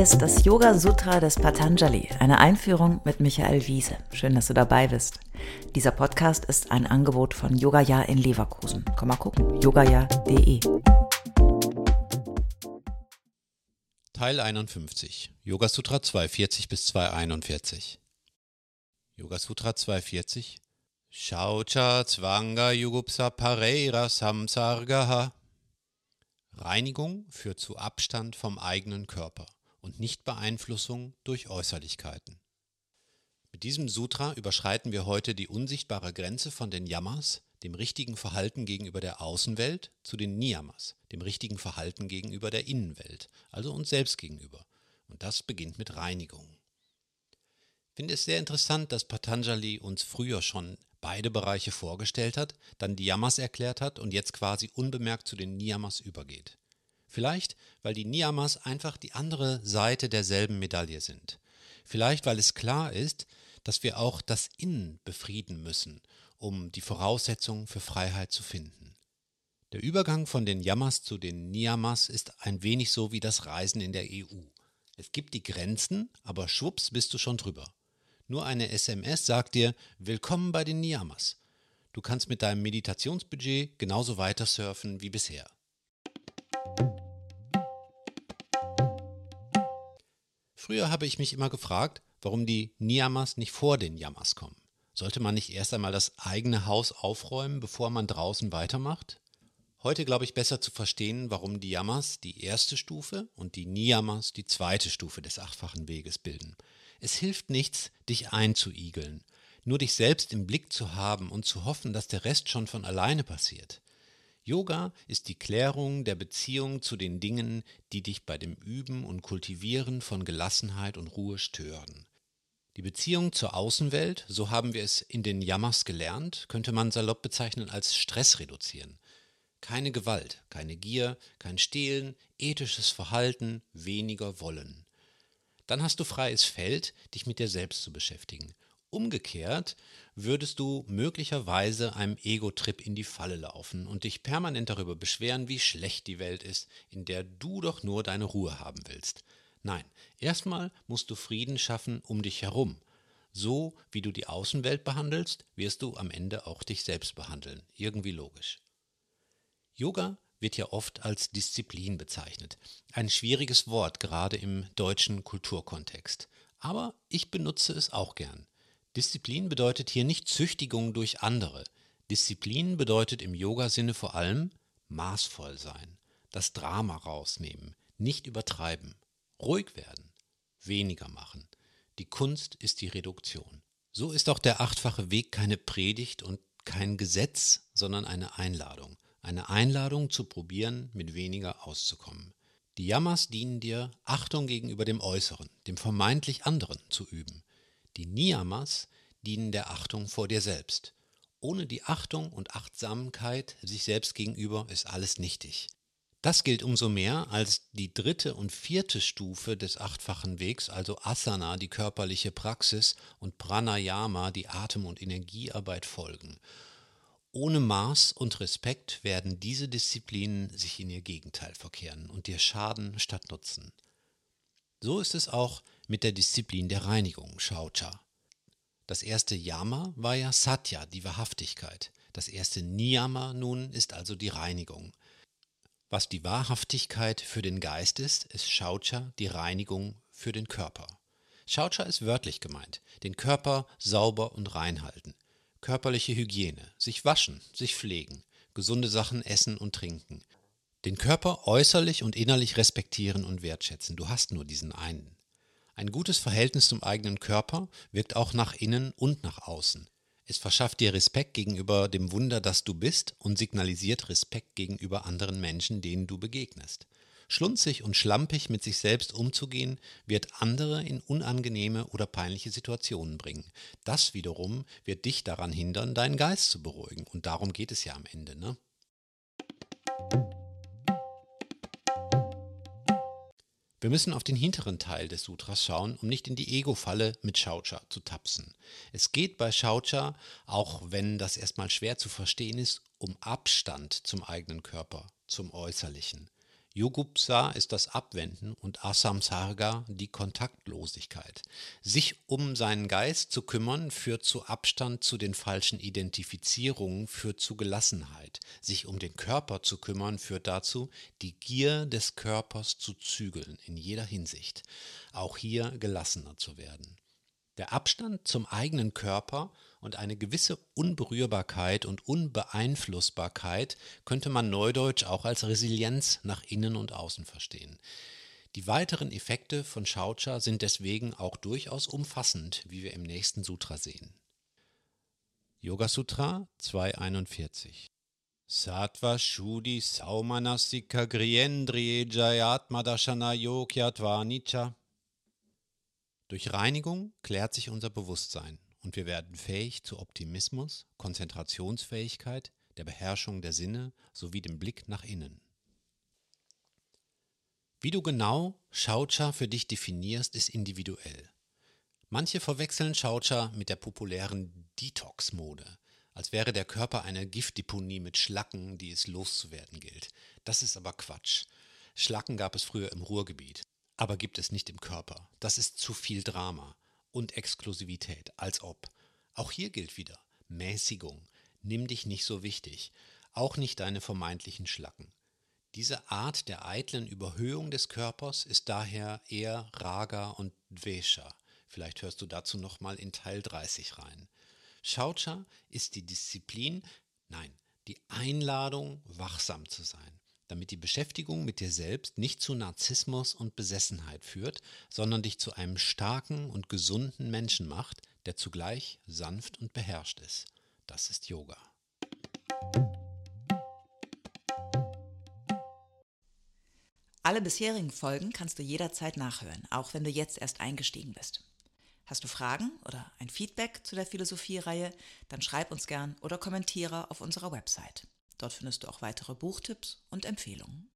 Ist das Yoga Sutra des Patanjali, eine Einführung mit Michael Wiese. Schön, dass du dabei bist. Dieser Podcast ist ein Angebot von Yogaya in Leverkusen. Komm mal gucken, yogaya.de. Teil 51, Yoga Sutra 240 bis 241. Yoga Sutra 240 Shaucha Zwanga Yugupsa Pareira Samsargaha Reinigung führt zu Abstand vom eigenen Körper und Nichtbeeinflussung durch Äußerlichkeiten. Mit diesem Sutra überschreiten wir heute die unsichtbare Grenze von den Yamas, dem richtigen Verhalten gegenüber der Außenwelt, zu den Niyamas, dem richtigen Verhalten gegenüber der Innenwelt, also uns selbst gegenüber. Und das beginnt mit Reinigung. Ich finde es sehr interessant, dass Patanjali uns früher schon beide Bereiche vorgestellt hat, dann die Yamas erklärt hat und jetzt quasi unbemerkt zu den Niyamas übergeht. Vielleicht, weil die Niyamas einfach die andere Seite derselben Medaille sind. Vielleicht, weil es klar ist, dass wir auch das Innen befrieden müssen, um die Voraussetzungen für Freiheit zu finden. Der Übergang von den Yamas zu den Niyamas ist ein wenig so wie das Reisen in der EU. Es gibt die Grenzen, aber schwupps bist du schon drüber. Nur eine SMS sagt dir, willkommen bei den Niyamas. Du kannst mit deinem Meditationsbudget genauso weiter surfen wie bisher. Früher habe ich mich immer gefragt, warum die Niyamas nicht vor den Yamas kommen. Sollte man nicht erst einmal das eigene Haus aufräumen, bevor man draußen weitermacht? Heute glaube ich besser zu verstehen, warum die Yamas die erste Stufe und die Niyamas die zweite Stufe des achtfachen Weges bilden. Es hilft nichts, dich einzuigeln, nur dich selbst im Blick zu haben und zu hoffen, dass der Rest schon von alleine passiert. Yoga ist die Klärung der Beziehung zu den Dingen, die dich bei dem Üben und Kultivieren von Gelassenheit und Ruhe stören. Die Beziehung zur Außenwelt, so haben wir es in den Yamas gelernt, könnte man salopp bezeichnen als Stress reduzieren. Keine Gewalt, keine Gier, kein Stehlen, ethisches Verhalten, weniger Wollen dann hast du freies Feld, dich mit dir selbst zu beschäftigen. Umgekehrt würdest du möglicherweise einem Ego-Trip in die Falle laufen und dich permanent darüber beschweren, wie schlecht die Welt ist, in der du doch nur deine Ruhe haben willst. Nein, erstmal musst du Frieden schaffen um dich herum. So wie du die Außenwelt behandelst, wirst du am Ende auch dich selbst behandeln. Irgendwie logisch. Yoga wird ja oft als Disziplin bezeichnet. Ein schwieriges Wort, gerade im deutschen Kulturkontext. Aber ich benutze es auch gern. Disziplin bedeutet hier nicht Züchtigung durch andere. Disziplin bedeutet im Yoga-Sinne vor allem maßvoll sein, das Drama rausnehmen, nicht übertreiben, ruhig werden, weniger machen. Die Kunst ist die Reduktion. So ist auch der achtfache Weg keine Predigt und kein Gesetz, sondern eine Einladung. Eine Einladung zu probieren, mit weniger auszukommen. Die Yamas dienen dir, Achtung gegenüber dem Äußeren, dem vermeintlich anderen zu üben. Die Niyamas dienen der Achtung vor dir selbst. Ohne die Achtung und Achtsamkeit sich selbst gegenüber ist alles nichtig. Das gilt umso mehr, als die dritte und vierte Stufe des achtfachen Wegs, also Asana, die körperliche Praxis, und Pranayama, die Atem- und Energiearbeit folgen. Ohne Maß und Respekt werden diese Disziplinen sich in ihr Gegenteil verkehren und dir schaden statt nutzen. So ist es auch mit der Disziplin der Reinigung, Shaucha. Das erste Yama war ja Satya, die Wahrhaftigkeit. Das erste Niyama nun ist also die Reinigung. Was die Wahrhaftigkeit für den Geist ist, ist Shaucha die Reinigung für den Körper. Shaucha ist wörtlich gemeint, den Körper sauber und rein halten. Körperliche Hygiene, sich waschen, sich pflegen, gesunde Sachen essen und trinken. Den Körper äußerlich und innerlich respektieren und wertschätzen. Du hast nur diesen einen. Ein gutes Verhältnis zum eigenen Körper wirkt auch nach innen und nach außen. Es verschafft dir Respekt gegenüber dem Wunder, das du bist und signalisiert Respekt gegenüber anderen Menschen, denen du begegnest. Schlunzig und schlampig mit sich selbst umzugehen, wird andere in unangenehme oder peinliche Situationen bringen. Das wiederum wird dich daran hindern, deinen Geist zu beruhigen. Und darum geht es ja am Ende, ne? Wir müssen auf den hinteren Teil des Sutras schauen, um nicht in die Ego-Falle mit Shaucha zu tapsen. Es geht bei Shaucha, auch wenn das erstmal schwer zu verstehen ist, um Abstand zum eigenen Körper, zum Äußerlichen. Yogupsa ist das Abwenden und Asamsarga die Kontaktlosigkeit. Sich um seinen Geist zu kümmern führt zu Abstand zu den falschen Identifizierungen, führt zu Gelassenheit. Sich um den Körper zu kümmern führt dazu, die Gier des Körpers zu zügeln in jeder Hinsicht. Auch hier gelassener zu werden. Der Abstand zum eigenen Körper und eine gewisse Unberührbarkeit und Unbeeinflussbarkeit könnte man neudeutsch auch als Resilienz nach innen und außen verstehen. Die weiteren Effekte von Shaucha sind deswegen auch durchaus umfassend, wie wir im nächsten Sutra sehen. Yoga Sutra 241 Sattva Shuddhi Saumanasika Griendriye Jayatmadashana Yogyatva Nicha durch Reinigung klärt sich unser Bewusstsein und wir werden fähig zu Optimismus, Konzentrationsfähigkeit, der Beherrschung der Sinne sowie dem Blick nach innen. Wie du genau Schaucha für dich definierst, ist individuell. Manche verwechseln Schaucha mit der populären Detox-Mode, als wäre der Körper eine Giftdeponie mit Schlacken, die es loszuwerden gilt. Das ist aber Quatsch. Schlacken gab es früher im Ruhrgebiet aber gibt es nicht im Körper. Das ist zu viel Drama und Exklusivität, als ob. Auch hier gilt wieder Mäßigung. Nimm dich nicht so wichtig, auch nicht deine vermeintlichen Schlacken. Diese Art der eitlen Überhöhung des Körpers ist daher eher Raga und Dvesha. Vielleicht hörst du dazu nochmal in Teil 30 rein. Shaucha ist die Disziplin, nein, die Einladung, wachsam zu sein damit die Beschäftigung mit dir selbst nicht zu Narzissmus und Besessenheit führt, sondern dich zu einem starken und gesunden Menschen macht, der zugleich sanft und beherrscht ist. Das ist Yoga. Alle bisherigen Folgen kannst du jederzeit nachhören, auch wenn du jetzt erst eingestiegen bist. Hast du Fragen oder ein Feedback zu der Philosophie-Reihe, dann schreib uns gern oder kommentiere auf unserer Website. Dort findest du auch weitere Buchtipps und Empfehlungen.